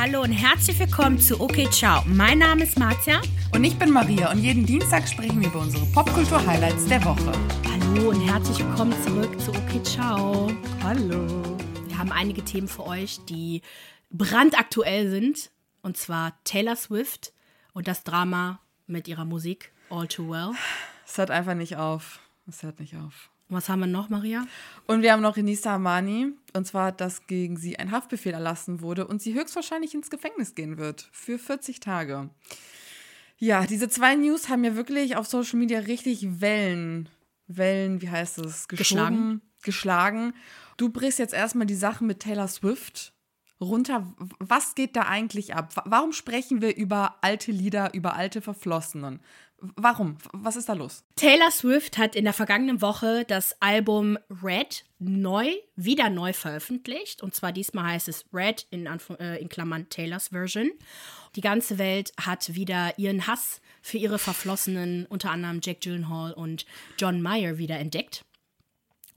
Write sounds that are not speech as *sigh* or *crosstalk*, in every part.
Hallo und herzlich willkommen zu Okay Ciao. Mein Name ist Marzia. Und ich bin Maria und jeden Dienstag sprechen wir über unsere Popkultur-Highlights der Woche. Hallo und herzlich willkommen zurück zu Okay Ciao. Hallo. Wir haben einige Themen für euch, die brandaktuell sind. Und zwar Taylor Swift und das Drama mit ihrer Musik All Too Well. Es hört einfach nicht auf. Es hört nicht auf. Was haben wir noch, Maria? Und wir haben noch Renisa Amani. Und zwar, dass gegen sie ein Haftbefehl erlassen wurde und sie höchstwahrscheinlich ins Gefängnis gehen wird. Für 40 Tage. Ja, diese zwei News haben ja wirklich auf Social Media richtig Wellen, Wellen, wie heißt es, Geschlagen. geschlagen. Du brichst jetzt erstmal die Sache mit Taylor Swift runter. Was geht da eigentlich ab? Warum sprechen wir über alte Lieder, über alte Verflossenen? Warum? Was ist da los? Taylor Swift hat in der vergangenen Woche das Album Red neu, wieder neu veröffentlicht. Und zwar diesmal heißt es Red in, äh, in Klammern Taylors Version. Die ganze Welt hat wieder ihren Hass für ihre Verflossenen, unter anderem Jack Gyllenhaal und John Mayer, wieder entdeckt.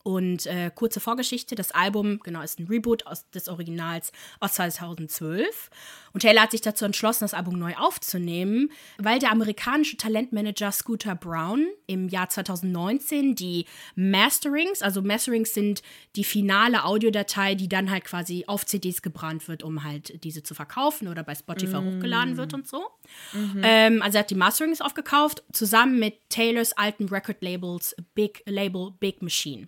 Und äh, kurze Vorgeschichte, das Album, genau, ist ein Reboot aus, des Originals aus 2012. Und Taylor hat sich dazu entschlossen, das Album neu aufzunehmen, weil der amerikanische Talentmanager Scooter Brown im Jahr 2019 die Masterings, also Masterings sind die finale Audiodatei, die dann halt quasi auf CDs gebrannt wird, um halt diese zu verkaufen oder bei Spotify mm. hochgeladen wird und so. Mhm. Ähm, also er hat die Masterings aufgekauft, zusammen mit Taylors alten Record-Labels Big Label Big Machine.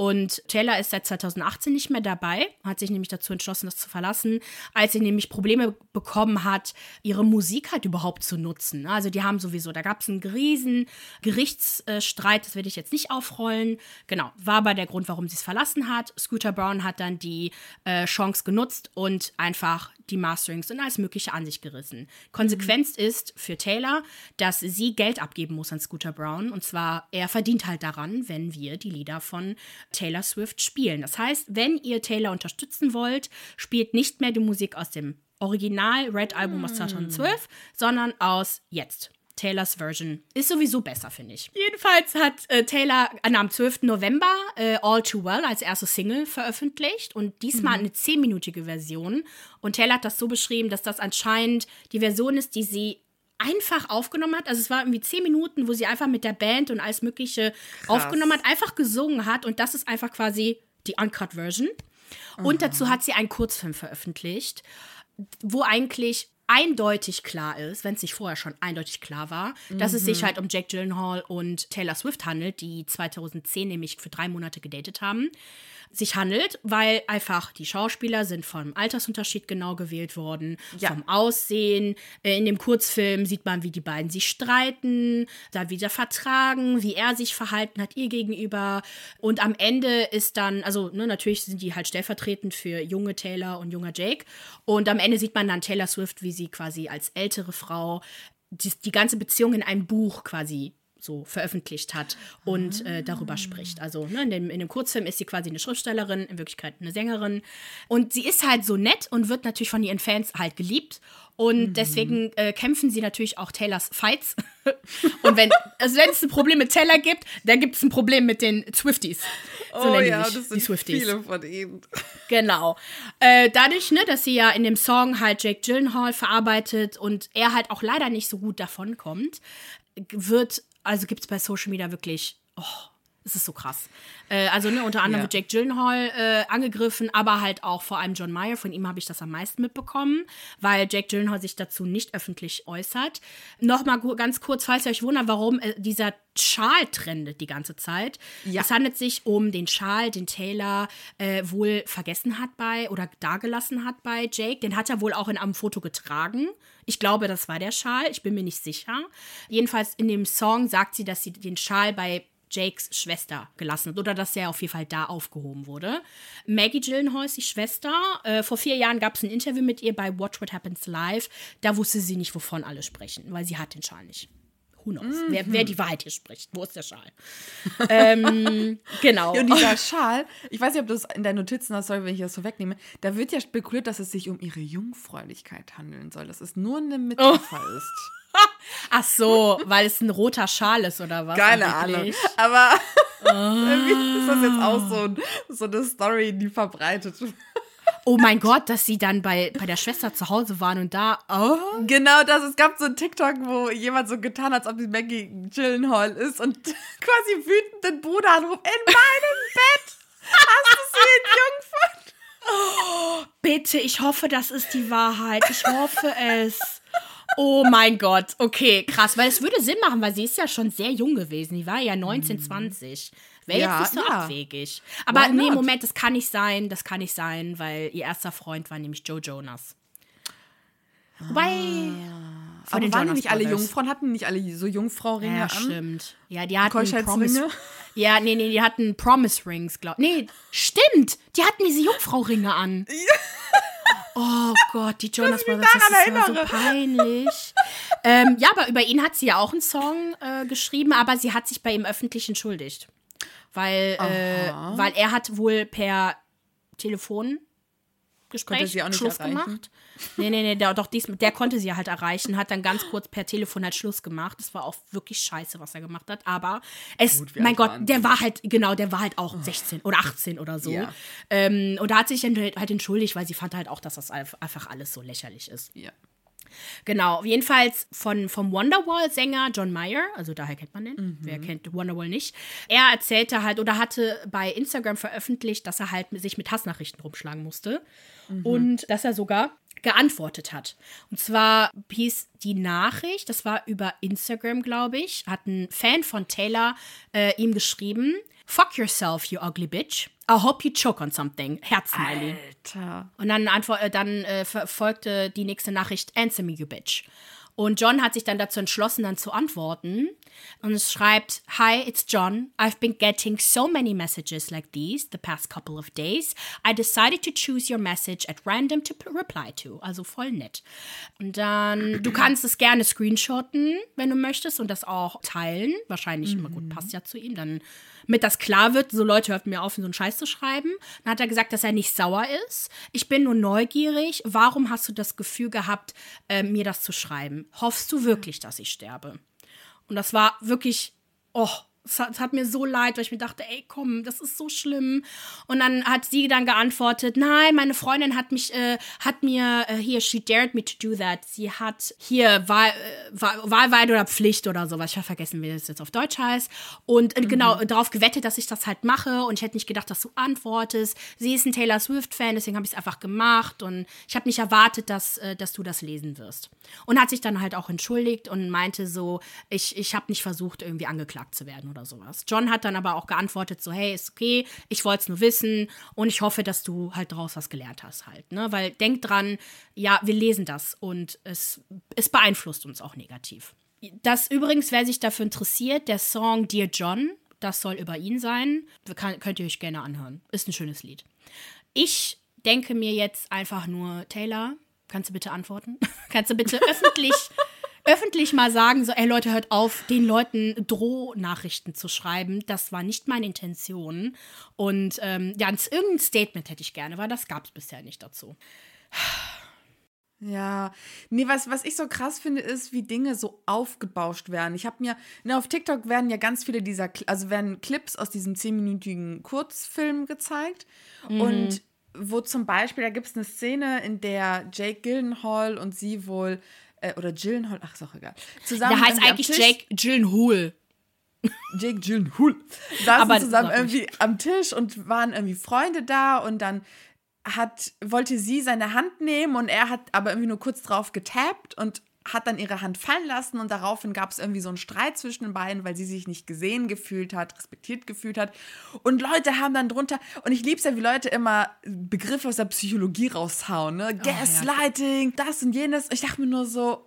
Und Taylor ist seit 2018 nicht mehr dabei, hat sich nämlich dazu entschlossen, das zu verlassen, als sie nämlich Probleme bekommen hat, ihre Musik halt überhaupt zu nutzen. Also die haben sowieso, da gab es einen riesen Gerichtsstreit, das werde ich jetzt nicht aufrollen. Genau, war aber der Grund, warum sie es verlassen hat. Scooter Brown hat dann die äh, Chance genutzt und einfach die Masterings und alles Mögliche an sich gerissen. Konsequenz mhm. ist für Taylor, dass sie Geld abgeben muss an Scooter Brown. Und zwar, er verdient halt daran, wenn wir die Lieder von Taylor Swift spielen. Das heißt, wenn ihr Taylor unterstützen wollt, spielt nicht mehr die Musik aus dem Original Red Album aus 2012, mhm. sondern aus jetzt. Taylors Version ist sowieso besser, finde ich. Jedenfalls hat äh, Taylor äh, am 12. November äh, All Too Well als erste Single veröffentlicht und diesmal mhm. eine 10-minütige Version. Und Taylor hat das so beschrieben, dass das anscheinend die Version ist, die sie einfach aufgenommen hat. Also es war irgendwie 10 Minuten, wo sie einfach mit der Band und alles Mögliche Krass. aufgenommen hat, einfach gesungen hat und das ist einfach quasi die Uncut-Version. Und mhm. dazu hat sie einen Kurzfilm veröffentlicht, wo eigentlich eindeutig klar ist, wenn es nicht vorher schon eindeutig klar war, dass es sich mhm. halt um Jack Gyllenhaal und Taylor Swift handelt, die 2010 nämlich für drei Monate gedatet haben sich handelt, weil einfach die Schauspieler sind vom Altersunterschied genau gewählt worden, ja. vom Aussehen. Äh, in dem Kurzfilm sieht man, wie die beiden sich streiten, da wieder vertragen, wie er sich verhalten hat ihr gegenüber. Und am Ende ist dann, also ne, natürlich sind die halt stellvertretend für junge Taylor und junger Jake. Und am Ende sieht man dann Taylor Swift, wie sie quasi als ältere Frau die, die ganze Beziehung in ein Buch quasi so veröffentlicht hat und äh, darüber spricht. Also ne, in, dem, in dem Kurzfilm ist sie quasi eine Schriftstellerin, in Wirklichkeit eine Sängerin. Und sie ist halt so nett und wird natürlich von ihren Fans halt geliebt. Und mhm. deswegen äh, kämpfen sie natürlich auch Taylors Fights. *laughs* und wenn, also wenn es ein Problem mit Taylor gibt, dann gibt es ein Problem mit den Swifties. So oh ja, das sind die Swifties. viele von ihnen. *laughs* Genau. Äh, dadurch, ne, dass sie ja in dem Song halt Jake Gyllenhaal verarbeitet und er halt auch leider nicht so gut davonkommt, wird also gibt es bei Social Media wirklich, oh, es ist so krass. Äh, also ne, unter anderem ja. wird Jake Gyllenhaal äh, angegriffen, aber halt auch vor allem John Mayer. Von ihm habe ich das am meisten mitbekommen, weil Jake Gyllenhaal sich dazu nicht öffentlich äußert. Nochmal ganz kurz, falls ihr euch wundert, warum äh, dieser Schal trendet die ganze Zeit. Ja. Es handelt sich um den Schal, den Taylor äh, wohl vergessen hat bei oder dagelassen hat bei Jake. Den hat er wohl auch in einem Foto getragen. Ich glaube, das war der Schal. Ich bin mir nicht sicher. Jedenfalls in dem Song sagt sie, dass sie den Schal bei Jakes Schwester gelassen hat oder dass er auf jeden Fall da aufgehoben wurde. Maggie Gyllenhaal ist die Schwester. Äh, vor vier Jahren gab es ein Interview mit ihr bei Watch What Happens Live. Da wusste sie nicht, wovon alle sprechen, weil sie hat den Schal nicht. Who knows? Mhm. Wer, wer, die Wahrheit hier spricht. Wo ist der Schal? *laughs* ähm, genau. Und dieser Schal, ich weiß nicht, ob du das in deinen Notizen hast, sorry, wenn ich das so wegnehme, da wird ja spekuliert, dass es sich um ihre Jungfräulichkeit handeln soll, dass es nur eine Metapher oh. ist. *laughs* Ach so, weil es ein roter Schal ist oder was? Keine Ahnung. Aber oh. *laughs* irgendwie ist das jetzt auch so, so eine Story, die verbreitet. Oh mein Gott, dass sie dann bei, bei der Schwester zu Hause waren und da. Oh. Genau das. Es gab so ein TikTok, wo jemand so getan hat, als ob die Maggie Gyllenhaal ist und *laughs* quasi wütend den Bruder anruft. In meinem Bett! Hast du sie entjungfert? Oh, bitte, ich hoffe, das ist die Wahrheit. Ich hoffe es. Oh mein Gott, okay, krass, weil es würde Sinn machen, weil sie ist ja schon sehr jung gewesen. Die war ja 19, 20. Wäre Ja, jetzt nicht so ja. abwegig. Aber nee? Moment, das kann nicht sein. Das kann nicht sein, weil ihr erster Freund war nämlich Joe Jonas. Wobei. von Aber waren Jonas nicht alle. Jungfrauen? Hatten nicht alle so Jungfrau-Ringe Ja, an? stimmt. Ja, die hatten? Promise. Ja, nee, nee, die hatten Promise Rings, glaub. Nee, stimmt. Die hatten diese Jungfrau-Ringe an. *laughs* *laughs* Oh Gott, die Jonas Brothers, das ist immer so peinlich. *laughs* ähm, ja, aber über ihn hat sie ja auch einen Song äh, geschrieben, aber sie hat sich bei ihm öffentlich entschuldigt. Weil, äh, weil er hat wohl per Telefon Gespräch sie auch nicht Schluss erreichen? gemacht. Nee, nee, nee, der, doch dies, der konnte sie halt erreichen, hat dann ganz kurz per Telefon halt Schluss gemacht. Das war auch wirklich scheiße, was er gemacht hat. Aber es, Gut, mein Gott, waren der war halt, genau, der war halt auch 16 oder 18 oder so. Ja. Ähm, und da hat sich dann halt entschuldigt, weil sie fand halt auch, dass das einfach alles so lächerlich ist. Ja. Genau, jedenfalls von, vom Wonderwall-Sänger John Mayer, also daher kennt man den, wer kennt Wonderwall nicht. Er erzählte halt oder hatte bei Instagram veröffentlicht, dass er halt mit- sich mit Hassnachrichten rumschlagen musste und dass er sogar geantwortet hat. Und zwar hieß die Nachricht, das war über Instagram, glaube ich, hat ein Fan von Taylor äh, ihm geschrieben, Fuck yourself, you ugly bitch. I hope you choke on something. Herz-Smiley. Alter. Und dann, antwort, äh, dann äh, folgte die nächste Nachricht, Answer me, you bitch. Und John hat sich dann dazu entschlossen, dann zu antworten. Und es schreibt, Hi, it's John. I've been getting so many messages like these the past couple of days. I decided to choose your message at random to reply to. Also voll nett. Und dann, du *clears throat* kannst es gerne screenshotten, wenn du möchtest, und das auch teilen. Wahrscheinlich immer gut, passt ja zu ihm. Dann, mit das klar wird, so Leute hört mir auf, so einen Scheiß zu schreiben. Dann hat er gesagt, dass er nicht sauer ist. Ich bin nur neugierig. Warum hast du das Gefühl gehabt, äh, mir das zu schreiben? Hoffst du wirklich, dass ich sterbe? Und das war wirklich, oh, es hat, es hat mir so leid, weil ich mir dachte, ey, komm, das ist so schlimm. Und dann hat sie dann geantwortet, nein, meine Freundin hat mich, äh, hat mir äh, hier, she dared me to do that. Sie hat hier Wahl, äh, Wahl, Wahlweide oder Pflicht oder sowas. Ich habe vergessen, wie das jetzt auf Deutsch heißt. Und äh, genau, darauf gewettet, dass ich das halt mache. Und ich hätte nicht gedacht, dass du antwortest. Sie ist ein Taylor Swift-Fan, deswegen habe ich es einfach gemacht. Und ich habe nicht erwartet, dass, äh, dass du das lesen wirst. Und hat sich dann halt auch entschuldigt und meinte so, ich, ich habe nicht versucht, irgendwie angeklagt zu werden oder sowas. John hat dann aber auch geantwortet so, hey, ist okay, ich wollte es nur wissen und ich hoffe, dass du halt daraus was gelernt hast halt, ne? Weil denk dran, ja, wir lesen das und es, es beeinflusst uns auch negativ. Das übrigens, wer sich dafür interessiert, der Song Dear John, das soll über ihn sein, kann, könnt ihr euch gerne anhören. Ist ein schönes Lied. Ich denke mir jetzt einfach nur, Taylor, kannst du bitte antworten? *laughs* kannst du bitte *laughs* öffentlich, öffentlich mal sagen, so, ey Leute, hört auf, den Leuten Drohnachrichten zu schreiben. Das war nicht meine Intention. Und ähm, ja, irgendein Statement hätte ich gerne, weil das gab es bisher nicht dazu. Ja, nee, was, was ich so krass finde, ist, wie Dinge so aufgebauscht werden. Ich habe mir, ne, auf TikTok werden ja ganz viele dieser, also werden Clips aus diesem zehnminütigen Kurzfilm gezeigt. Und wo zum Beispiel, da gibt es eine Szene, in der Jake Gyllenhaal und sie wohl, äh, oder Gyllenhaal, ach, ist auch egal, zusammen Der heißt eigentlich Tisch- Jake Gyllenhaal. Jake Gyllenhaal. Saßen Aber zusammen irgendwie am Tisch und waren irgendwie Freunde da und dann hat, wollte sie seine Hand nehmen und er hat aber irgendwie nur kurz drauf getappt und hat dann ihre Hand fallen lassen und daraufhin gab es irgendwie so einen Streit zwischen den beiden, weil sie sich nicht gesehen gefühlt hat, respektiert gefühlt hat. Und Leute haben dann drunter, und ich liebe es ja, wie Leute immer Begriffe aus der Psychologie raushauen, ne? Gaslighting, das und jenes. Ich dachte mir nur so,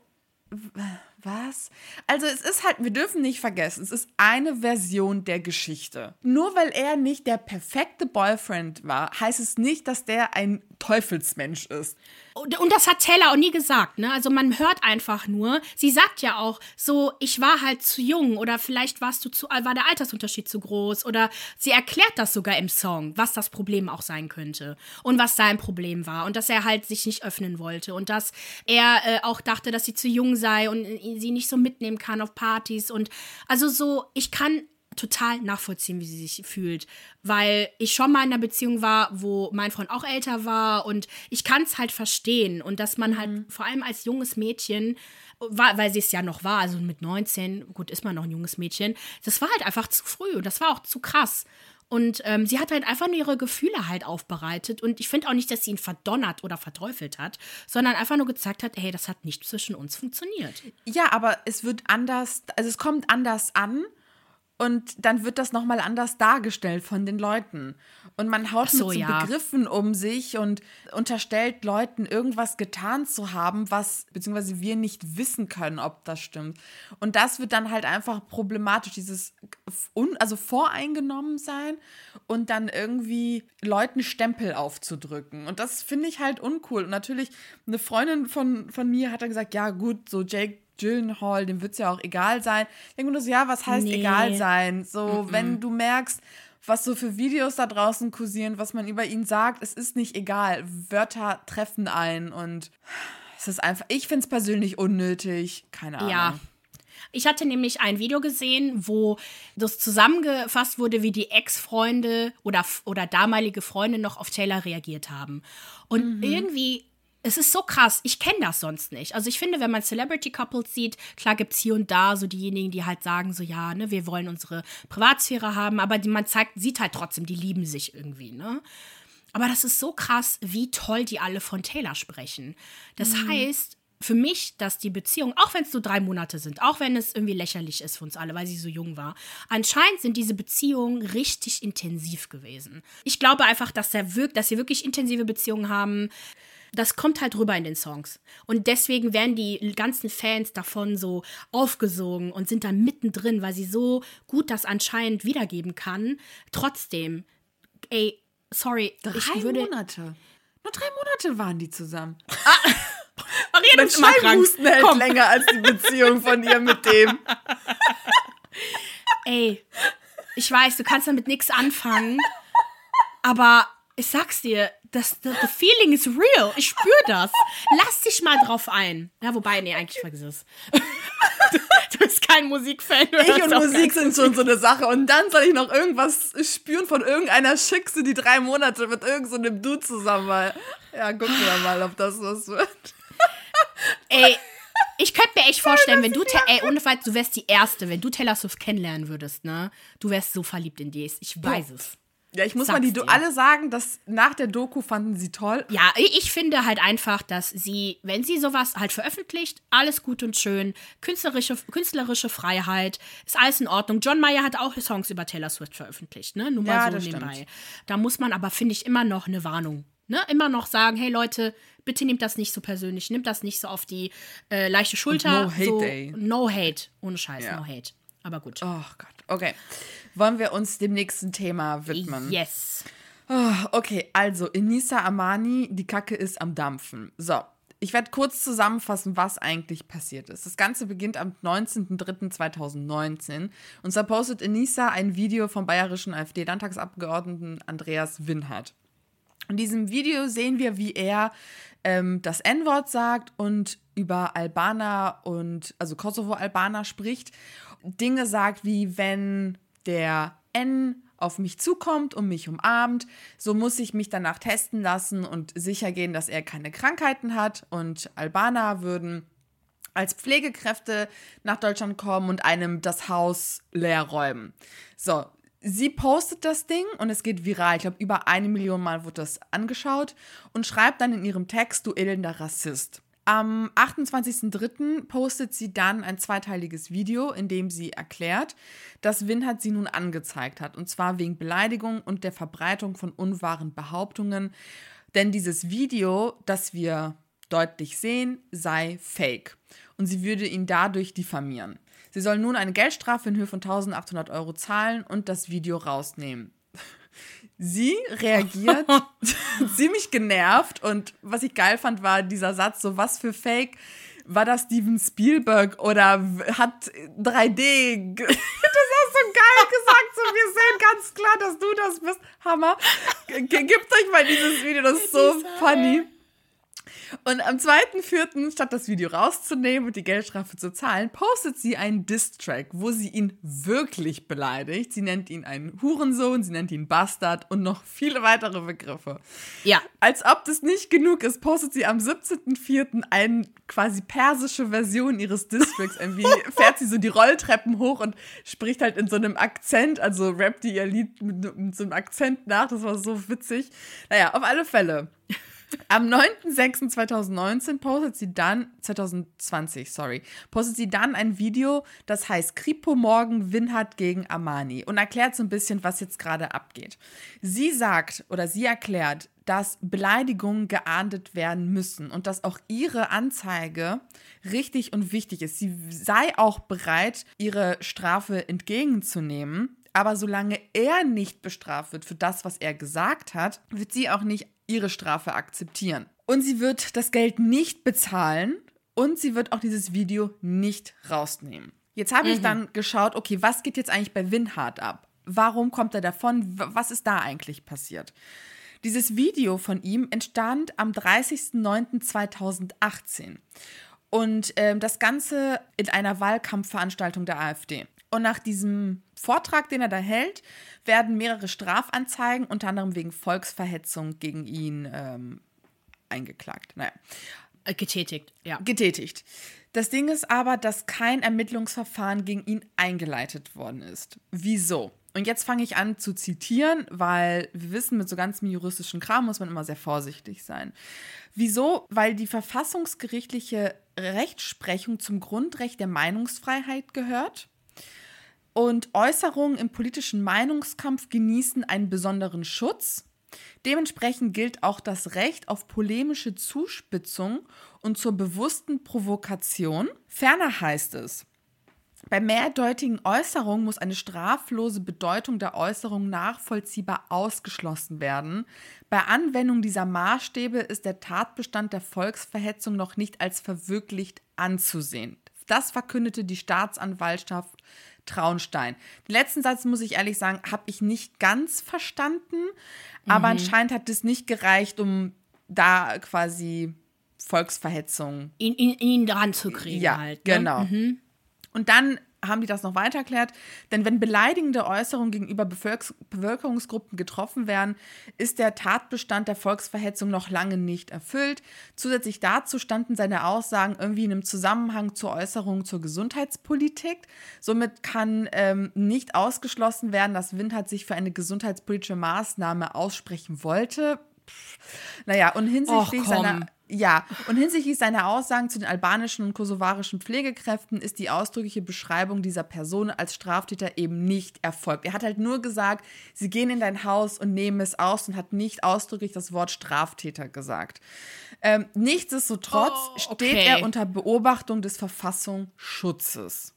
was? Also es ist halt, wir dürfen nicht vergessen, es ist eine Version der Geschichte. Nur weil er nicht der perfekte Boyfriend war, heißt es nicht, dass der ein Teufelsmensch ist. Und, das hat Taylor auch nie gesagt, ne? Also man hört einfach nur, sie sagt ja auch so, ich war halt zu jung oder vielleicht warst du zu, war der Altersunterschied zu groß oder sie erklärt das sogar im Song, was das Problem auch sein könnte und was sein Problem war und dass er halt sich nicht öffnen wollte und dass er äh, auch dachte, dass sie zu jung sei und sie nicht so mitnehmen kann auf Partys und also so, ich kann total nachvollziehen, wie sie sich fühlt, weil ich schon mal in einer Beziehung war, wo mein Freund auch älter war und ich kann es halt verstehen und dass man halt mhm. vor allem als junges Mädchen war, weil sie es ja noch war, also mit 19, gut, ist man noch ein junges Mädchen, das war halt einfach zu früh und das war auch zu krass. Und ähm, sie hat halt einfach nur ihre Gefühle halt aufbereitet. Und ich finde auch nicht, dass sie ihn verdonnert oder verteufelt hat, sondern einfach nur gezeigt hat, hey, das hat nicht zwischen uns funktioniert. Ja, aber es wird anders, also es kommt anders an. Und dann wird das nochmal anders dargestellt von den Leuten. Und man haut so, mit so ja. Begriffen um sich und unterstellt Leuten, irgendwas getan zu haben, was, beziehungsweise wir nicht wissen können, ob das stimmt. Und das wird dann halt einfach problematisch, dieses, un, also voreingenommen sein und dann irgendwie Leuten Stempel aufzudrücken. Und das finde ich halt uncool. Und natürlich, eine Freundin von, von mir hat dann gesagt, ja gut, so Jake Gyllenhaal, dem wird es ja auch egal sein. Ich denke mir nur so, ja, was heißt nee. egal sein? So, mm -mm. wenn du merkst, was so für Videos da draußen kursieren, was man über ihn sagt, es ist nicht egal. Wörter treffen ein und es ist einfach, ich finde es persönlich unnötig. Keine Ahnung. Ja. Ich hatte nämlich ein Video gesehen, wo das zusammengefasst wurde, wie die Ex-Freunde oder, oder damalige Freunde noch auf Taylor reagiert haben. Und mhm. irgendwie es ist so krass. Ich kenne das sonst nicht. Also ich finde, wenn man Celebrity Couples sieht, klar gibt es hier und da so diejenigen, die halt sagen, so ja, ne, wir wollen unsere Privatsphäre haben, aber die, man zeigt, sieht halt trotzdem, die lieben sich irgendwie, ne? Aber das ist so krass, wie toll die alle von Taylor sprechen. Das mhm. heißt, für mich, dass die Beziehung, auch wenn es nur drei Monate sind, auch wenn es irgendwie lächerlich ist für uns alle, weil sie so jung war, anscheinend sind diese Beziehungen richtig intensiv gewesen. Ich glaube einfach, dass, der wirkt, dass sie wirklich intensive Beziehungen haben das kommt halt rüber in den Songs. Und deswegen werden die ganzen Fans davon so aufgesogen und sind dann mittendrin, weil sie so gut das anscheinend wiedergeben kann. Trotzdem, ey, sorry. Drei ich würde, Monate. Nur drei Monate waren die zusammen. Ah. *laughs* Maria, du Schallhusten hält Komm. länger als die Beziehung von ihr mit dem. *laughs* Ey, ich weiß, du kannst damit nichts anfangen, aber ich sag's dir, das, the, the feeling is real. Ich spüre das. Lass dich mal drauf ein. Ja, wobei, nee, eigentlich vergiss es. Du, *laughs* du bist kein Musikfan. Ich und Musik sind schon so eine Sache. Und dann soll ich noch irgendwas spüren von irgendeiner Schickse, die drei Monate mit irgendeinem so Dude zusammen war. Ja, gucken wir mal, ob das was wird. Ey, ich könnte mir echt vorstellen, wenn du, ey, ohne Fall, du wärst die Erste, wenn du Taylor Swift kennenlernen würdest, ne? Du wärst so verliebt in die. Ich weiß es. Ja, ich muss Sag's mal die alle sagen, dass nach der Doku fanden sie toll. Ja, ich finde halt einfach, dass sie, wenn sie sowas halt veröffentlicht, alles gut und schön, künstlerische, künstlerische Freiheit, ist alles in Ordnung. John Mayer hat auch Songs über Taylor Swift veröffentlicht, ne? Nur mal ja, so nebenbei. Stimmt. Da muss man aber, finde ich, immer noch eine Warnung. Ne? Immer noch sagen, hey Leute, bitte nehmt das nicht so persönlich, nehmt das nicht so auf die äh, leichte Schulter. Und no hate, so. No hate, ohne Scheiß, ja. no hate. Aber gut. Oh Gott, okay wollen wir uns dem nächsten Thema widmen. Yes. Oh, okay, also Inisa Amani, die Kacke ist am Dampfen. So, ich werde kurz zusammenfassen, was eigentlich passiert ist. Das Ganze beginnt am 19.03.2019 und zwar postet Enisa ein Video vom bayerischen AfD-Landtagsabgeordneten Andreas Winhardt. In diesem Video sehen wir, wie er ähm, das N-Wort sagt und über Albaner und also Kosovo-Albaner spricht. Dinge sagt wie, wenn der N auf mich zukommt und mich umarmt, so muss ich mich danach testen lassen und sicher gehen, dass er keine Krankheiten hat. Und Albaner würden als Pflegekräfte nach Deutschland kommen und einem das Haus leer räumen. So, sie postet das Ding und es geht viral. Ich glaube, über eine Million Mal wird das angeschaut und schreibt dann in ihrem Text, du elender Rassist. Am 28.03. postet sie dann ein zweiteiliges Video, in dem sie erklärt, dass Winhardt sie nun angezeigt hat. Und zwar wegen Beleidigung und der Verbreitung von unwahren Behauptungen. Denn dieses Video, das wir deutlich sehen, sei fake. Und sie würde ihn dadurch diffamieren. Sie soll nun eine Geldstrafe in Höhe von 1800 Euro zahlen und das Video rausnehmen. Sie reagiert *laughs* ziemlich genervt und was ich geil fand, war dieser Satz, so was für Fake, war das Steven Spielberg oder hat 3D, *laughs* das hast du geil gesagt, so wir sehen ganz klar, dass du das bist, Hammer. Gebt euch mal dieses Video, das ist so funny. Und am 2.4., statt das Video rauszunehmen und die Geldstrafe zu zahlen, postet sie einen Diss-Track, wo sie ihn wirklich beleidigt. Sie nennt ihn einen Hurensohn, sie nennt ihn Bastard und noch viele weitere Begriffe. Ja. Als ob das nicht genug ist, postet sie am 17.4. eine quasi persische Version ihres Districts. Irgendwie *laughs* fährt sie so die Rolltreppen hoch und spricht halt in so einem Akzent, also rappt die ihr Lied mit, mit so einem Akzent nach. Das war so witzig. Naja, auf alle Fälle. Am 9.06.2019 postet sie dann, 2020, sorry, postet sie dann ein Video, das heißt Kripo Morgen Winhardt gegen Armani und erklärt so ein bisschen, was jetzt gerade abgeht. Sie sagt oder sie erklärt, dass Beleidigungen geahndet werden müssen und dass auch ihre Anzeige richtig und wichtig ist. Sie sei auch bereit, ihre Strafe entgegenzunehmen. Aber solange er nicht bestraft wird für das, was er gesagt hat, wird sie auch nicht ihre Strafe akzeptieren. Und sie wird das Geld nicht bezahlen und sie wird auch dieses Video nicht rausnehmen. Jetzt habe mhm. ich dann geschaut, okay, was geht jetzt eigentlich bei Winhard ab? Warum kommt er davon? Was ist da eigentlich passiert? Dieses Video von ihm entstand am 30.09.2018 und äh, das Ganze in einer Wahlkampfveranstaltung der AfD. Und nach diesem Vortrag, den er da hält, werden mehrere Strafanzeigen, unter anderem wegen Volksverhetzung, gegen ihn ähm, eingeklagt. Naja. Äh, getätigt, ja. Getätigt. Das Ding ist aber, dass kein Ermittlungsverfahren gegen ihn eingeleitet worden ist. Wieso? Und jetzt fange ich an zu zitieren, weil wir wissen, mit so ganzem juristischen Kram muss man immer sehr vorsichtig sein. Wieso? Weil die verfassungsgerichtliche Rechtsprechung zum Grundrecht der Meinungsfreiheit gehört. Und Äußerungen im politischen Meinungskampf genießen einen besonderen Schutz. Dementsprechend gilt auch das Recht auf polemische Zuspitzung und zur bewussten Provokation. Ferner heißt es, bei mehrdeutigen Äußerungen muss eine straflose Bedeutung der Äußerung nachvollziehbar ausgeschlossen werden. Bei Anwendung dieser Maßstäbe ist der Tatbestand der Volksverhetzung noch nicht als verwirklicht anzusehen. Das verkündete die Staatsanwaltschaft Traunstein. Den letzten Satz, muss ich ehrlich sagen, habe ich nicht ganz verstanden, aber mhm. anscheinend hat es nicht gereicht, um da quasi Volksverhetzung. Ihn, ihn, ihn dran zu kriegen ja, halt. Ne? Genau. Mhm. Und dann haben die das noch weiter erklärt. Denn wenn beleidigende Äußerungen gegenüber Bevölker Bevölkerungsgruppen getroffen werden, ist der Tatbestand der Volksverhetzung noch lange nicht erfüllt. Zusätzlich dazu standen seine Aussagen irgendwie in einem Zusammenhang zur Äußerung zur Gesundheitspolitik. Somit kann ähm, nicht ausgeschlossen werden, dass Windhardt sich für eine gesundheitspolitische Maßnahme aussprechen wollte. Naja, und hinsichtlich Och, seiner ja, und hinsichtlich seiner Aussagen zu den albanischen und kosovarischen Pflegekräften ist die ausdrückliche Beschreibung dieser Person als Straftäter eben nicht erfolgt. Er hat halt nur gesagt, sie gehen in dein Haus und nehmen es aus und hat nicht ausdrücklich das Wort Straftäter gesagt. Ähm, nichtsdestotrotz oh, okay. steht er unter Beobachtung des Verfassungsschutzes.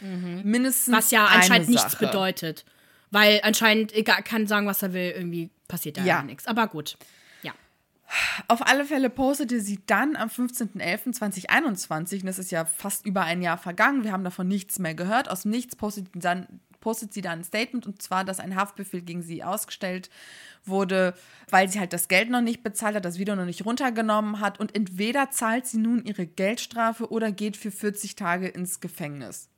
Mhm. Mindestens. Was ja anscheinend nichts bedeutet. Weil anscheinend, er kann sagen, was er will, irgendwie passiert da ja nichts. Aber gut. Auf alle Fälle postete sie dann am 15.11.2021, und das ist ja fast über ein Jahr vergangen, wir haben davon nichts mehr gehört, aus dem Nichts postet, dann, postet sie dann ein Statement, und zwar, dass ein Haftbefehl gegen sie ausgestellt wurde, weil sie halt das Geld noch nicht bezahlt hat, das Video noch nicht runtergenommen hat, und entweder zahlt sie nun ihre Geldstrafe oder geht für 40 Tage ins Gefängnis.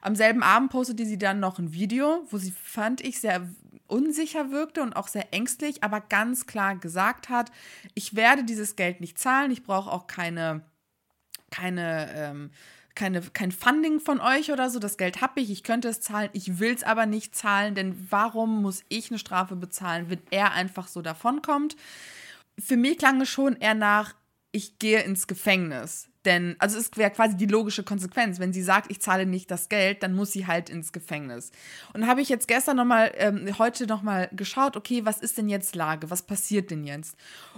Am selben Abend postete sie dann noch ein Video, wo sie, fand ich, sehr unsicher wirkte und auch sehr ängstlich, aber ganz klar gesagt hat, ich werde dieses Geld nicht zahlen, ich brauche auch keine, keine, ähm, keine, kein Funding von euch oder so, das Geld habe ich, ich könnte es zahlen, ich will es aber nicht zahlen, denn warum muss ich eine Strafe bezahlen, wenn er einfach so davonkommt? Für mich klang es schon eher nach, ich gehe ins Gefängnis. Denn, also es wäre quasi die logische Konsequenz. Wenn sie sagt, ich zahle nicht das Geld, dann muss sie halt ins Gefängnis. Und habe ich jetzt gestern nochmal, ähm, heute nochmal geschaut, okay, was ist denn jetzt Lage? Was passiert denn jetzt?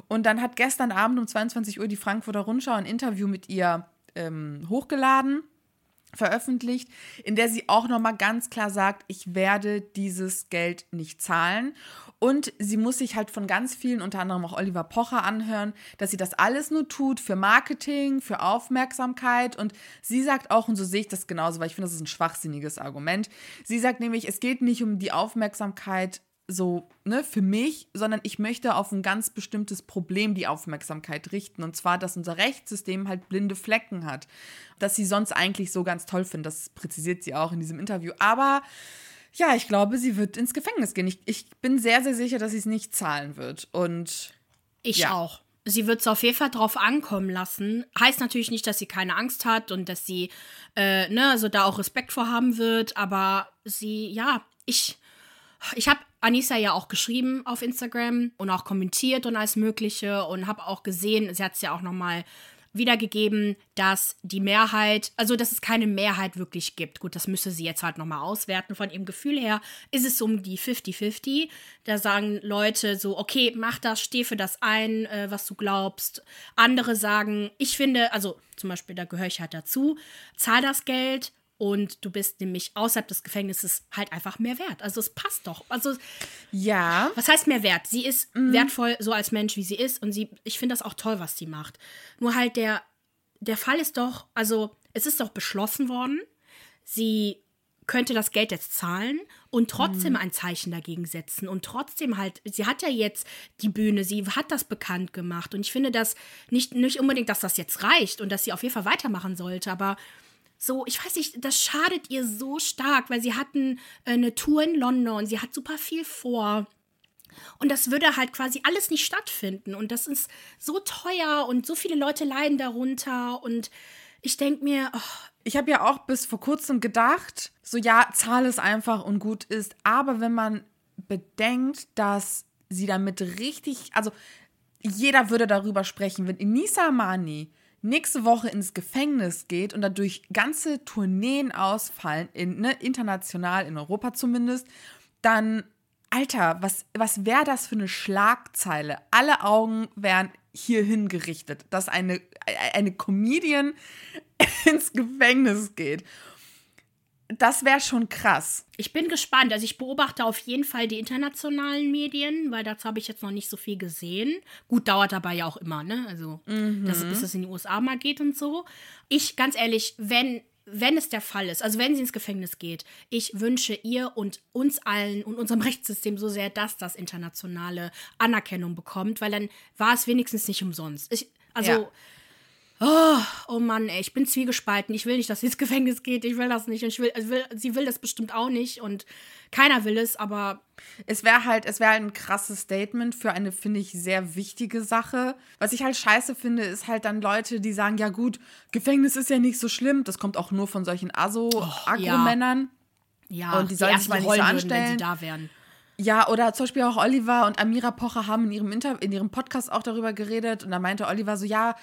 Und dann hat gestern Abend um 22 Uhr die Frankfurter Rundschau ein Interview mit ihr ähm, hochgeladen veröffentlicht, in der sie auch nochmal ganz klar sagt, ich werde dieses Geld nicht zahlen. Und sie muss sich halt von ganz vielen, unter anderem auch Oliver Pocher, anhören, dass sie das alles nur tut für Marketing, für Aufmerksamkeit. Und sie sagt auch, und so sehe ich das genauso, weil ich finde, das ist ein schwachsinniges Argument. Sie sagt nämlich, es geht nicht um die Aufmerksamkeit so, ne, für mich, sondern ich möchte auf ein ganz bestimmtes Problem die Aufmerksamkeit richten. Und zwar, dass unser Rechtssystem halt blinde Flecken hat. Dass sie sonst eigentlich so ganz toll findet. Das präzisiert sie auch in diesem Interview. Aber ja, ich glaube, sie wird ins Gefängnis gehen. Ich, ich bin sehr, sehr sicher, dass sie es nicht zahlen wird. Und ich ja. auch. Sie wird es auf jeden Fall drauf ankommen lassen. Heißt natürlich nicht, dass sie keine Angst hat und dass sie, äh, ne, also da auch Respekt vor haben wird, aber sie, ja, ich, ich habe Anissa ja auch geschrieben auf Instagram und auch kommentiert und alles Mögliche und habe auch gesehen, sie hat es ja auch nochmal wiedergegeben, dass die Mehrheit, also dass es keine Mehrheit wirklich gibt. Gut, das müsste sie jetzt halt nochmal auswerten. Von ihrem Gefühl her ist es um die 50-50. Da sagen Leute so, okay, mach das, steh für das ein, äh, was du glaubst. Andere sagen, ich finde, also zum Beispiel, da gehöre ich halt dazu, zahl das Geld und du bist nämlich außerhalb des Gefängnisses halt einfach mehr wert. Also es passt doch. Also ja. Was heißt mehr wert? Sie ist mhm. wertvoll so als Mensch, wie sie ist und sie ich finde das auch toll, was sie macht. Nur halt der der Fall ist doch, also es ist doch beschlossen worden, sie könnte das Geld jetzt zahlen und trotzdem mhm. ein Zeichen dagegen setzen und trotzdem halt, sie hat ja jetzt die Bühne, sie hat das bekannt gemacht und ich finde das nicht, nicht unbedingt, dass das jetzt reicht und dass sie auf jeden Fall weitermachen sollte, aber so, ich weiß nicht, das schadet ihr so stark, weil sie hatten äh, eine Tour in London, sie hat super viel vor. Und das würde halt quasi alles nicht stattfinden. Und das ist so teuer und so viele Leute leiden darunter. Und ich denke mir, oh. ich habe ja auch bis vor kurzem gedacht, so ja, zahl es einfach und gut ist. Aber wenn man bedenkt, dass sie damit richtig, also jeder würde darüber sprechen, wenn Inisa Mani nächste Woche ins Gefängnis geht und dadurch ganze Tourneen ausfallen, in, ne, international, in Europa zumindest, dann, Alter, was, was wäre das für eine Schlagzeile? Alle Augen wären hierhin gerichtet, dass eine, eine Comedian *laughs* ins Gefängnis geht das wäre schon krass. Ich bin gespannt. Also ich beobachte auf jeden Fall die internationalen Medien, weil dazu habe ich jetzt noch nicht so viel gesehen. Gut, dauert dabei ja auch immer, ne? Also, mhm. dass, bis es in die USA mal geht und so. Ich, ganz ehrlich, wenn wenn es der Fall ist, also wenn sie ins Gefängnis geht, ich wünsche ihr und uns allen und unserem *laughs* Rechtssystem so sehr, dass das internationale Anerkennung bekommt, weil dann war es wenigstens nicht umsonst. Ich, also ja. Oh, oh Mann, ey, ich bin zwiegespalten. Ich will nicht, dass sie ins Gefängnis geht. Ich will das nicht. Und ich will, will sie will das bestimmt auch nicht. Und keiner will es, aber. Es wäre halt, es wäre ein krasses Statement für eine, finde ich, sehr wichtige Sache. Was ich halt scheiße finde, ist halt dann Leute, die sagen, ja gut, Gefängnis ist ja nicht so schlimm. Das kommt auch nur von solchen Aso-Agro-Männern. Oh, ja. ja, und die, die sollen sich mal nicht so anstellen. Würden, wenn sie da wären. Ja, oder zum Beispiel auch Oliver und Amira Pocher haben in ihrem, Inter in ihrem Podcast auch darüber geredet und da meinte Oliver so, ja,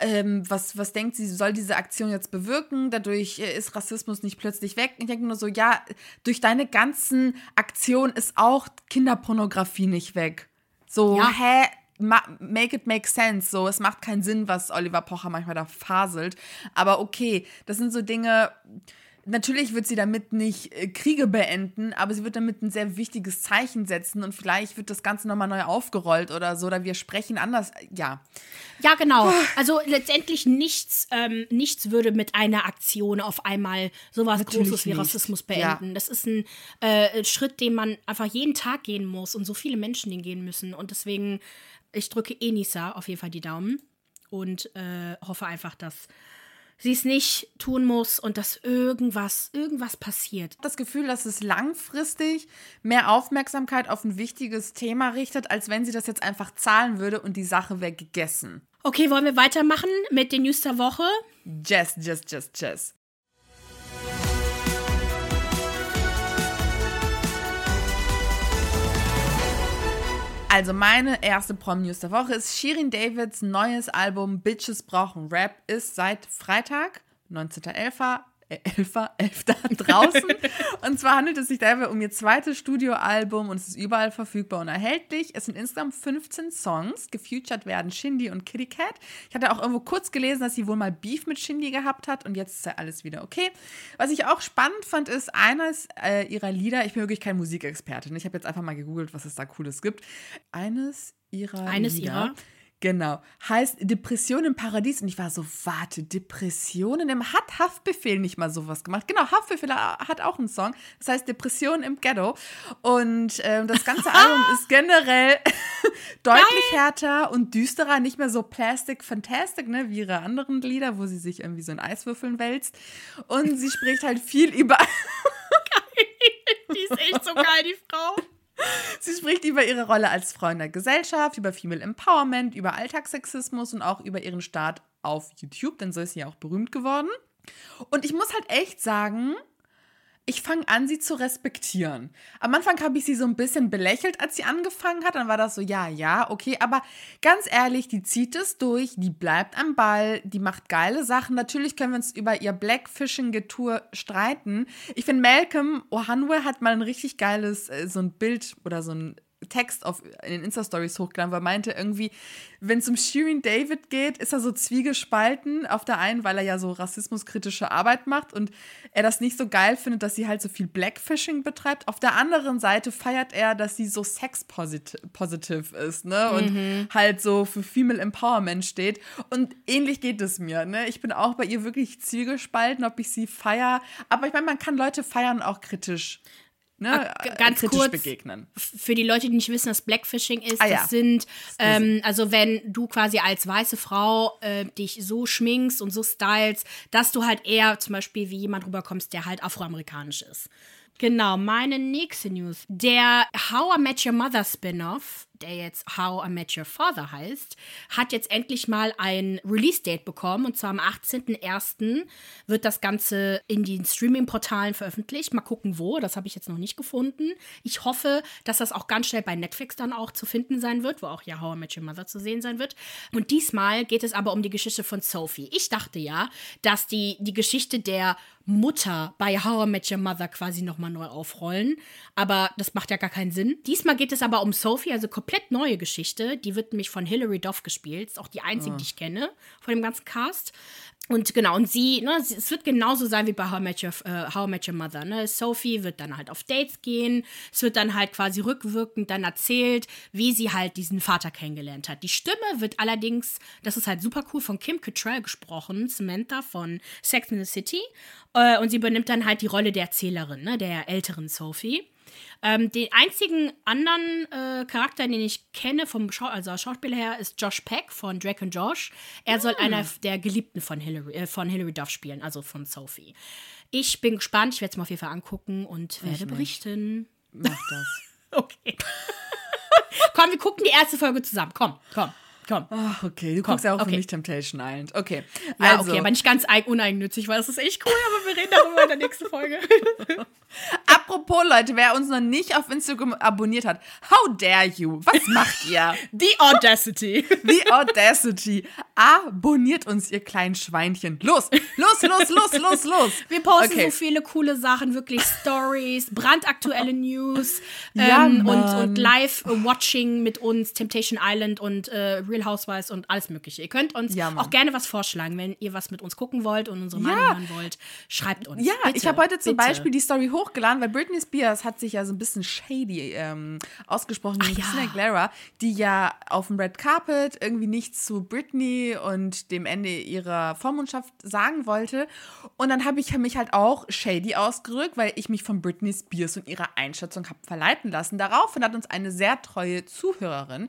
ähm, was, was denkt sie, soll diese Aktion jetzt bewirken? Dadurch äh, ist Rassismus nicht plötzlich weg. Ich denke nur so, ja, durch deine ganzen Aktionen ist auch Kinderpornografie nicht weg. So, ja. hä? make it make sense. So, es macht keinen Sinn, was Oliver Pocher manchmal da faselt. Aber okay, das sind so Dinge Natürlich wird sie damit nicht äh, Kriege beenden, aber sie wird damit ein sehr wichtiges Zeichen setzen und vielleicht wird das Ganze nochmal neu aufgerollt oder so, oder wir sprechen anders. Ja. Ja, genau. Also letztendlich nichts, ähm, nichts würde mit einer Aktion auf einmal sowas Natürlich Großes wie Rassismus beenden. Ja. Das ist ein äh, Schritt, den man einfach jeden Tag gehen muss und so viele Menschen den gehen müssen. Und deswegen, ich drücke Enisa auf jeden Fall die Daumen und äh, hoffe einfach, dass sie es nicht tun muss und dass irgendwas, irgendwas passiert. Das Gefühl, dass es langfristig mehr Aufmerksamkeit auf ein wichtiges Thema richtet, als wenn sie das jetzt einfach zahlen würde und die Sache wäre gegessen. Okay, wollen wir weitermachen mit den News der Woche? Jess, Jess, Jess, Jess. Also meine erste Prom-News der Woche ist Shirin Davids neues Album Bitches brauchen Rap ist seit Freitag, 19.11. Elfer, Elfter *laughs* draußen. und zwar handelt es sich dabei um ihr zweites Studioalbum und es ist überall verfügbar und erhältlich. Es sind insgesamt 15 Songs. Gefeatured werden Shindy und Kitty Cat. Ich hatte auch irgendwo kurz gelesen, dass sie wohl mal Beef mit Shindy gehabt hat und jetzt ist ja alles wieder okay. Was ich auch spannend fand, ist eines äh, ihrer Lieder. Ich bin wirklich kein Musikexperte. Ich habe jetzt einfach mal gegoogelt, was es da Cooles gibt. Eines ihrer Eines Lieder. ihrer Genau. Heißt Depression im Paradies. Und ich war so, warte, Depressionen im. Hat Haftbefehl nicht mal sowas gemacht? Genau, Haftbefehl hat auch einen Song. Das heißt Depression im Ghetto. Und ähm, das ganze *laughs* Album ist generell *laughs* deutlich Geil. härter und düsterer. Nicht mehr so Plastic Fantastic, ne, wie ihre anderen Lieder, wo sie sich irgendwie so in Eiswürfeln wälzt. Und sie spricht halt viel *laughs* über. Die ist echt so geil, die Frau. Sie spricht über ihre Rolle als Frau in der Gesellschaft, über Female Empowerment, über Alltagssexismus und auch über ihren Start auf YouTube, denn so ist sie ja auch berühmt geworden. Und ich muss halt echt sagen, ich fange an, sie zu respektieren. Am Anfang habe ich sie so ein bisschen belächelt, als sie angefangen hat. Dann war das so, ja, ja, okay. Aber ganz ehrlich, die zieht es durch, die bleibt am Ball, die macht geile Sachen. Natürlich können wir uns über ihr Blackfishing-Getour streiten. Ich finde, Malcolm Ohanwe hat mal ein richtig geiles, äh, so ein Bild oder so ein Text auf, in den Insta-Stories hochgeladen, weil er meinte irgendwie, wenn es um Shirin David geht, ist er so zwiegespalten. Auf der einen, weil er ja so rassismuskritische Arbeit macht und er das nicht so geil findet, dass sie halt so viel Blackfishing betreibt. Auf der anderen Seite feiert er, dass sie so sex-positive ist, ne? Und mhm. halt so für Female Empowerment steht. Und ähnlich geht es mir, ne? Ich bin auch bei ihr wirklich zwiegespalten, ob ich sie feiere. Aber ich meine, man kann Leute feiern auch kritisch ne, ganz kurz begegnen. Für die Leute, die nicht wissen, was Blackfishing ist, ah, ja. das sind, ähm, also wenn du quasi als weiße Frau äh, dich so schminkst und so stylst, dass du halt eher zum Beispiel wie jemand rüberkommst, der halt afroamerikanisch ist. Genau, meine nächste News. Der How I Met Your Mother Spin-off der jetzt How I Met Your Father heißt, hat jetzt endlich mal ein Release-Date bekommen. Und zwar am 18.01. wird das Ganze in den Streaming-Portalen veröffentlicht. Mal gucken, wo. Das habe ich jetzt noch nicht gefunden. Ich hoffe, dass das auch ganz schnell bei Netflix dann auch zu finden sein wird, wo auch ja How I Met Your Mother zu sehen sein wird. Und diesmal geht es aber um die Geschichte von Sophie. Ich dachte ja, dass die, die Geschichte der Mutter bei How I Met Your Mother quasi nochmal neu aufrollen. Aber das macht ja gar keinen Sinn. Diesmal geht es aber um Sophie, also komplett neue Geschichte. Die wird nämlich von Hilary Duff gespielt. Ist auch die einzige, oh. die ich kenne von dem ganzen Cast. Und genau, und sie, ne, es wird genauso sein wie bei How I Met Your, uh, How I Met Your Mother. Ne? Sophie wird dann halt auf Dates gehen. Es wird dann halt quasi rückwirkend dann erzählt, wie sie halt diesen Vater kennengelernt hat. Die Stimme wird allerdings, das ist halt super cool, von Kim Cattrall gesprochen, Samantha von Sex in the City. Äh, und sie übernimmt dann halt die Rolle der Erzählerin, ne, der älteren Sophie. Ähm, den einzigen anderen äh, Charakter, den ich kenne vom Schau also Schauspieler her, ist Josh Peck von Drake und Josh. Er soll hm. einer der Geliebten von Hilary, äh, von Hilary Duff spielen, also von Sophie. Ich bin gespannt, ich werde es mir auf jeden Fall angucken und werde ich berichten. Mach das. *laughs* okay. *laughs* komm, wir gucken die erste Folge zusammen. Komm, komm. Komm. Ach, okay. Du komm, guckst ja auch okay. für mich Temptation Island. Okay. Ja, also. okay, aber nicht ganz uneigennützig, weil das ist echt cool, aber wir reden darüber in der nächsten Folge. *laughs* Apropos, Leute, wer uns noch nicht auf Instagram abonniert hat, how dare you? Was macht ihr? *laughs* The Audacity. The Audacity. Abonniert uns, ihr kleinen Schweinchen. Los, los, los, los, los, los. Wir posten okay. so viele coole Sachen, wirklich Stories, brandaktuelle News ja, ähm, und, und Live-Watching mit uns, Temptation Island und äh, Real Housewives und alles Mögliche. Ihr könnt uns ja, auch gerne was vorschlagen, wenn ihr was mit uns gucken wollt und unsere Meinung hören wollt. Schreibt uns. Ja, bitte, ich habe heute zum bitte. Beispiel die Story hochgeladen, weil Britney Spears hat sich ja so ein bisschen shady ähm, ausgesprochen gegen Christina ja. Aguilera, die ja auf dem Red Carpet irgendwie nichts zu Britney und dem Ende ihrer Vormundschaft sagen wollte. Und dann habe ich mich halt auch shady ausgerückt, weil ich mich von Britney Spears und ihrer Einschätzung habe verleiten lassen. Daraufhin hat uns eine sehr treue Zuhörerin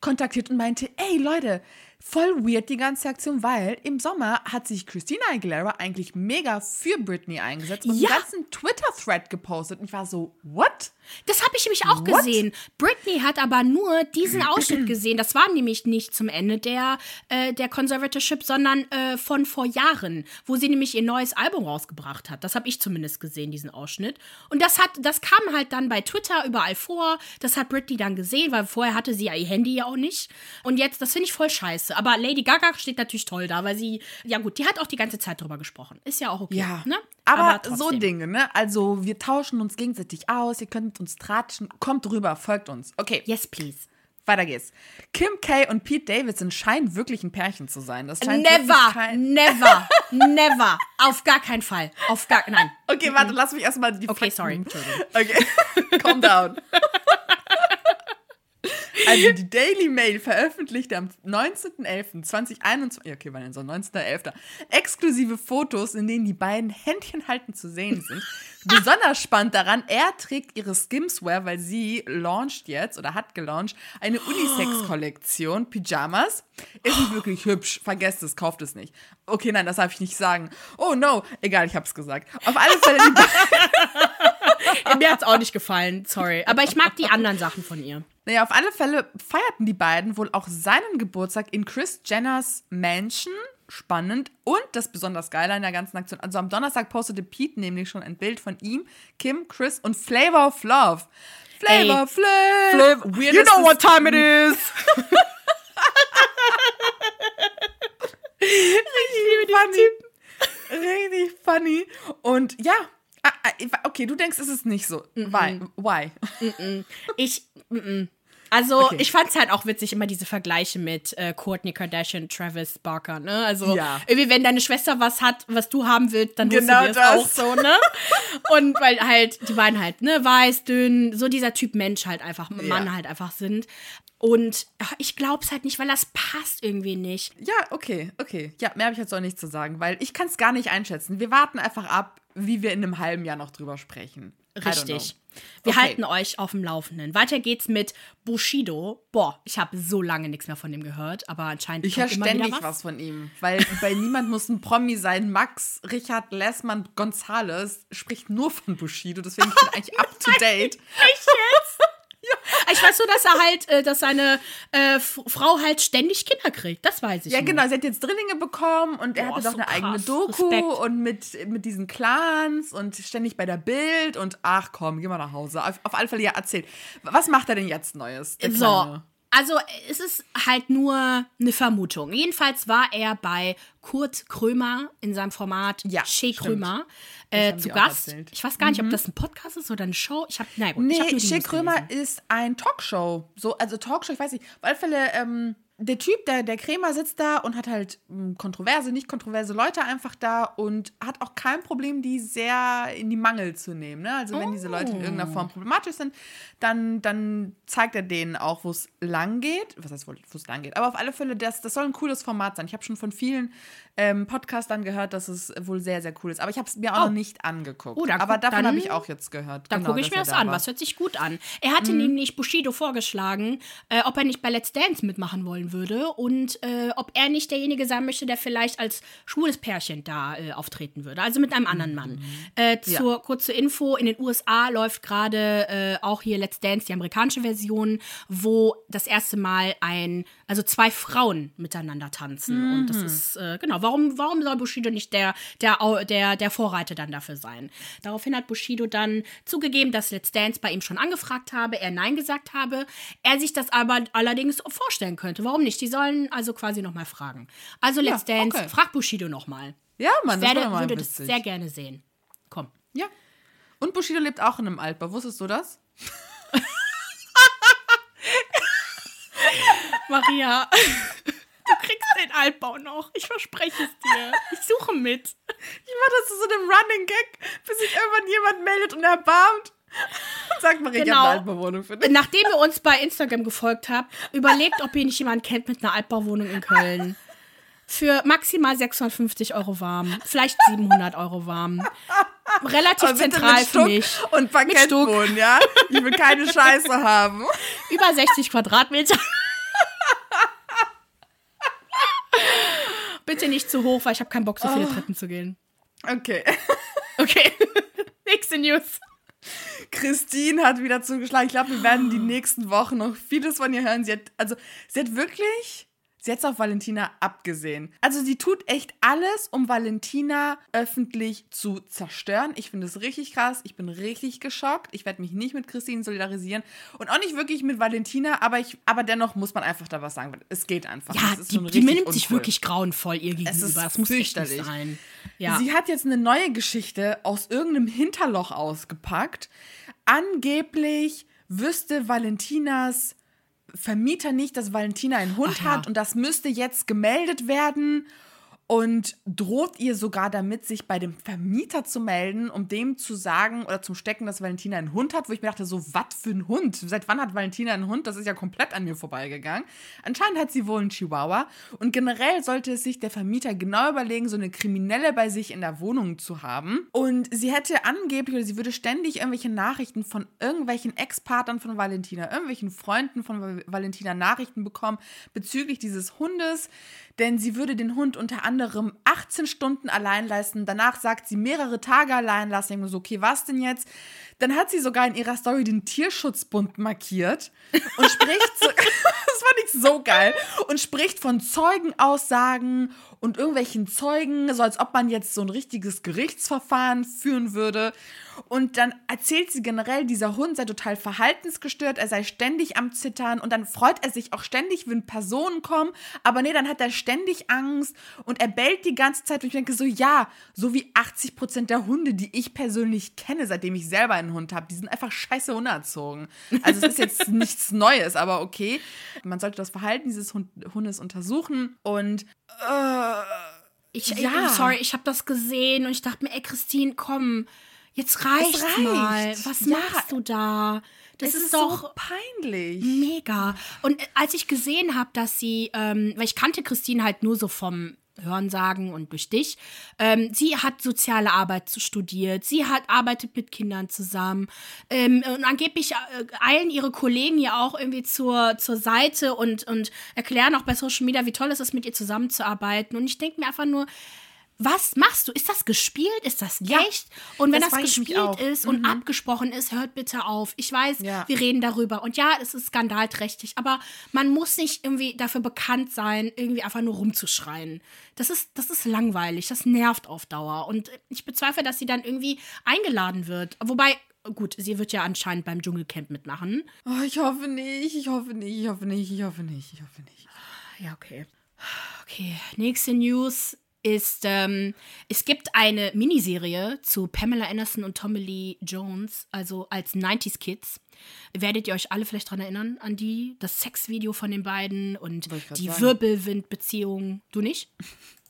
kontaktiert und meinte, ey Leute, voll weird die ganze Aktion, weil im Sommer hat sich Christina Aguilera eigentlich mega für Britney eingesetzt und ja. einen ganzen Twitter-Thread gepostet. Und ich war so, what? Das habe ich nämlich auch What? gesehen. Britney hat aber nur diesen *clears throat* Ausschnitt gesehen. Das war nämlich nicht zum Ende der, äh, der Conservatorship, sondern äh, von vor Jahren, wo sie nämlich ihr neues Album rausgebracht hat. Das habe ich zumindest gesehen, diesen Ausschnitt. Und das hat, das kam halt dann bei Twitter überall vor. Das hat Britney dann gesehen, weil vorher hatte sie ja ihr Handy ja auch nicht. Und jetzt, das finde ich voll scheiße. Aber Lady Gaga steht natürlich toll da, weil sie, ja gut, die hat auch die ganze Zeit drüber gesprochen. Ist ja auch okay. Ja. Ne? Aber, aber so Dinge, ne? Also wir tauschen uns gegenseitig aus. Ihr könnt mit uns tratschen. Kommt rüber, folgt uns. Okay. Yes, please. Weiter geht's. Kim K. und Pete Davidson scheinen wirklich ein Pärchen zu sein. Das scheint never, never, *laughs* never. Auf gar keinen Fall. Auf gar, nein. Okay, warte, lass mich erstmal die Okay, Fakten. sorry. Okay, *laughs* calm down. *laughs* Also die Daily Mail veröffentlichte am 19.11.2021, okay, wann denn so, 19.11. exklusive Fotos, in denen die beiden Händchen halten zu sehen sind. *laughs* Besonders spannend daran, er trägt ihre Skimswear, weil sie launcht jetzt oder hat gelauncht eine *gasps* Unisex-Kollektion, Pyjamas. Ist nicht wirklich hübsch, vergesst es, kauft es nicht. Okay, nein, das darf ich nicht sagen. Oh no, egal, ich hab's gesagt. Auf alle Fälle, die *laughs* *laughs* *laughs* Mir hat's auch nicht gefallen, sorry. Aber ich mag die anderen Sachen von ihr. Naja, auf alle Fälle feierten die beiden wohl auch seinen Geburtstag in Chris Jenners Mansion. Spannend. Und das besonders Geile an der ganzen Aktion. Also am Donnerstag postete Pete nämlich schon ein Bild von ihm, Kim, Chris und Flavor of Love. Flavor Ey, Flav. Flav- You know what time it is. *laughs* Richtig funny. Richtig funny. Und ja, okay, du denkst, es ist nicht so. Why? Why? Ich, mm, mm. also Okay. ich fand's halt auch witzig, immer diese Vergleiche mit äh, Courtney Kardashian, Travis Barker, ne? Also Ja. irgendwie, wenn deine Schwester was hat, was du haben willst, dann Genau holst du dir das auch so, ne? Und weil halt, die beiden halt, ne, weiß, dünn, so dieser Typ Mensch halt einfach, Mann Ja. halt einfach sind. Und ach, ich glaub's halt nicht, weil das passt irgendwie nicht. Ja, okay, okay. Ja, mehr habe ich jetzt auch nicht zu sagen, weil ich kann es gar nicht einschätzen. Wir warten einfach ab, wie wir in einem halben Jahr noch drüber sprechen. Richtig. Wir Okay. halten euch auf dem Laufenden. Weiter geht's mit Bushido. Boah, ich habe so lange nichts mehr von dem gehört, aber anscheinend Ich höre ständig was. von ihm, weil bei niemand muss ein Promi sein. Max, Richard, Lessmann, Gonzales spricht nur von Bushido, deswegen bin ich eigentlich up to *laughs* date. Echt jetzt? Ich weiß nur, dass er halt, äh, dass seine äh, Frau halt ständig Kinder kriegt. Das weiß ich. Ja, nur. genau, sie hat jetzt Drillinge bekommen und er Boah, hatte doch so eine eigene krass. Doku Respekt. und mit, mit diesen Clans und ständig bei der Bild und ach komm, geh mal nach Hause. Auf, auf alle Fälle, ja, erzählt. Was macht er denn jetzt Neues? So. Kleine? Also, es ist halt nur eine Vermutung. Jedenfalls war er bei Kurt Krömer in seinem Format Ja, Che. Krömer äh, zu Gast. erzählt. Mhm. Ich weiß gar nicht, ob das ein Podcast ist oder eine Show. Ich habe, na gut, ich hab Nee, die Schick News Krömer gelesen. ist ein Talkshow. So, also Talkshow, ich weiß nicht. Auf alle Fälle, ähm, der Typ, der, der Krämer sitzt da und hat halt mh, kontroverse, nicht kontroverse Leute einfach da und hat auch kein Problem, die sehr in die Mangel zu nehmen. Ne? Also wenn diese Leute in irgendeiner Form problematisch sind, dann, dann zeigt er denen auch, wo es lang geht. Was heißt, wo es lang geht? Aber auf alle Fälle, das, das soll ein cooles Format sein. Ich habe schon von vielen ähm, Podcastern gehört, dass es wohl sehr, sehr cool ist. Aber ich habe es mir auch Oh. noch nicht angeguckt. Oh, dann Aber davon habe ich auch jetzt gehört. Dann Genau, gucke ich mir das da an. war. Was hört sich gut an? Er hatte Mhm. nämlich Bushido vorgeschlagen, äh, ob er nicht bei Let's Dance mitmachen wollen würde und äh, ob er nicht derjenige sein möchte, der vielleicht als schwules Pärchen da äh, auftreten würde. Also mit einem anderen Mann. Äh, zur, Kurz zur Info: In den USA läuft gerade äh, auch hier Let's Dance, die amerikanische Version, wo das erste Mal ein, also zwei Frauen miteinander tanzen. Und das ist, äh, genau, warum, warum soll Bushido nicht der, der, der, der Vorreiter dann dafür sein? Daraufhin hat Bushido dann zugegeben, dass Let's Dance bei ihm schon angefragt habe, er Nein gesagt habe, er sich das aber allerdings vorstellen könnte. Warum nicht? Die sollen also quasi nochmal fragen. Also Let's Ja, Dance, okay. frag Bushido nochmal. Ja, Mann, Ich das werde, mal würde das sehr gerne sehen. Komm. Ja. Und Bushido lebt auch in einem Altbau. Wusstest du das? *laughs* Maria, du kriegst den Altbau noch. Ich verspreche es dir. Ich suche mit. Ich mach das zu so einem Running Gag, bis sich irgendwann jemand meldet und erbarmt. *laughs* Sag mal, ich Genau. habe eine Altbauwohnung für dich. Nachdem ihr uns bei Instagram gefolgt habt, überlegt, ob ihr nicht jemanden kennt mit einer Altbauwohnung in Köln. Für maximal 650 Euro warm. Vielleicht 700 Euro warm. Relativ Aber zentral für mich. und Parkettboden, ja? Ich will keine Scheiße haben. *laughs* Über 60 Quadratmeter. Bitte nicht zu hoch, weil ich habe keinen Bock, so viele Treppen zu gehen. Okay. Okay. *laughs* Nächste News. Christine hat wieder zugeschlagen. Ich glaube, wir werden die nächsten Wochen noch vieles von ihr hören. Sie hat, also, sie hat wirklich, sie hat es auf Valentina abgesehen. Also, sie tut echt alles, um Valentina öffentlich zu zerstören. Ich finde es richtig krass. Ich bin richtig geschockt. Ich werde mich nicht mit Christine solidarisieren und auch nicht wirklich mit Valentina, aber ich, aber dennoch muss man einfach da was sagen. Es geht einfach. Ja, Es die, die nimmt sich wirklich grauenvoll ihr gegenüber. ist das muss echt fürchterlich. nicht sein. Ja. Sie hat jetzt eine neue Geschichte aus irgendeinem Hinterloch ausgepackt. Angeblich wüsste Valentinas Vermieter nicht, dass Valentina einen Hund Ach ja. hat und das müsste jetzt gemeldet werden. Und droht ihr sogar damit, sich bei dem Vermieter zu melden, um dem zu sagen oder zum Stecken, dass Valentina einen Hund hat, wo ich mir dachte, so, was für ein Hund? Seit wann hat Valentina einen Hund? Das ist ja komplett an mir vorbeigegangen. Anscheinend hat sie wohl einen Chihuahua und generell sollte es sich der Vermieter genau überlegen, so eine Kriminelle bei sich in der Wohnung zu haben. Und sie hätte angeblich oder sie würde ständig irgendwelche Nachrichten von irgendwelchen Ex-Partnern von Valentina, irgendwelchen Freunden von Valentina Nachrichten bekommen bezüglich dieses Hundes, denn sie würde den Hund unter anderem anderem 18 Stunden allein leisten. Danach sagt sie mehrere Tage allein lassen. Ich mir so, okay, was denn jetzt? Dann hat sie sogar in ihrer Story den Tierschutzbund markiert und spricht so, *laughs* das fand ich so geil, und spricht von Zeugenaussagen und irgendwelchen Zeugen, so als ob man jetzt so ein richtiges Gerichtsverfahren führen würde. Und dann erzählt sie generell, dieser Hund sei total verhaltensgestört, er sei ständig am Zittern und dann freut er sich auch ständig, wenn Personen kommen. Aber nee, dann hat er ständig Angst und er bellt die ganze Zeit. Und ich denke so, ja, so wie 80 Prozent der Hunde, die ich persönlich kenne, seitdem ich selber einen Hund habe, die sind einfach scheiße unerzogen. Also es ist jetzt *laughs* nichts Neues, aber okay. Man sollte das Verhalten dieses Hundes untersuchen und äh, ich, ja. sorry, ich habe das gesehen und ich dachte mir, ey Christine, komm, Jetzt reicht's reicht. mal. Was ja. machst du da? Das ist, ist, doch so peinlich. Mega. Und äh, als ich gesehen habe, dass sie, ähm, weil ich kannte Christine halt nur so vom Hörensagen und durch dich. Ähm, sie hat soziale Arbeit studiert, sie hat arbeitet mit Kindern zusammen ähm, und angeblich äh, eilen ihre Kollegen ja auch irgendwie zur, zur Seite und, und erklären auch bei Social Media, wie toll es ist, mit ihr zusammenzuarbeiten. Und ich denke mir einfach nur, was machst du? Ist das gespielt? Ist das echt? Ja, und wenn das, das gespielt ist und mhm. abgesprochen ist, hört bitte auf. Ich weiß, ja. wir reden darüber. Und ja, es ist skandalträchtig, aber man muss nicht irgendwie dafür bekannt sein, irgendwie einfach nur rumzuschreien. Das ist, das ist langweilig, das nervt auf Dauer. Und ich bezweifle, dass sie dann irgendwie eingeladen wird. Wobei, gut, sie wird ja anscheinend beim Dschungelcamp mitmachen. Oh, ich hoffe nicht, ich hoffe nicht, ich hoffe nicht, ich hoffe nicht, ich hoffe nicht. Ja, okay. Okay, nächste News ist, ähm, es gibt eine Miniserie zu Pamela Anderson und Tommy Lee Jones, also als 90s Kids. Werdet ihr euch alle vielleicht daran erinnern, an die, das Sexvideo von den beiden und die Wirbelwindbeziehung? Du nicht?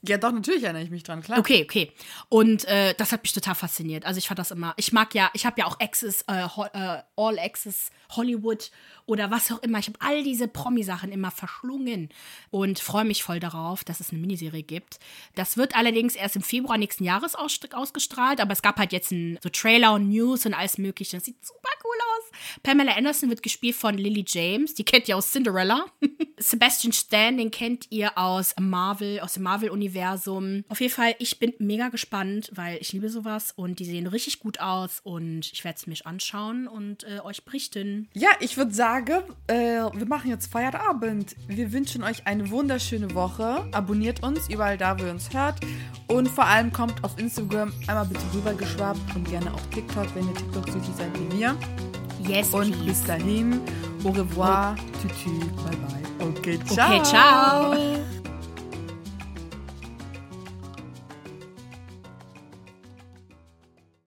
Ja, doch, natürlich erinnere ich mich dran, klar. Okay, okay. Und äh, das hat mich total fasziniert. Also ich fand das immer, ich mag ja, ich habe ja auch Access, äh, äh, All Access Hollywood oder was auch immer. Ich habe all diese Promi-Sachen immer verschlungen und freue mich voll darauf, dass es eine Miniserie gibt. Das wird allerdings erst im Februar nächsten Jahres aus, ausgestrahlt, aber es gab halt jetzt ein, so Trailer und News und alles mögliche. Das sieht super cool aus. Pamela Anderson wird gespielt von Lily James, die kennt ihr aus Cinderella. *laughs* Sebastian Stan, den kennt ihr aus Marvel, aus dem Marvel-Universum. Auf jeden Fall, ich bin mega gespannt, weil ich liebe sowas und die sehen richtig gut aus und ich werde es mir anschauen und äh, euch berichten. Ja, ich würde sagen, äh, wir machen jetzt Feierabend. Wir wünschen euch eine wunderschöne Woche. Abonniert uns überall da, wo ihr uns hört. Und vor allem kommt auf Instagram einmal bitte rübergeschwappt und gerne auf TikTok, wenn ihr TikTok-süchtig seid wie wir. Yes, Und please. bis dahin, au revoir, tütü, bye bye. Okay, ciao. Okay, ciao.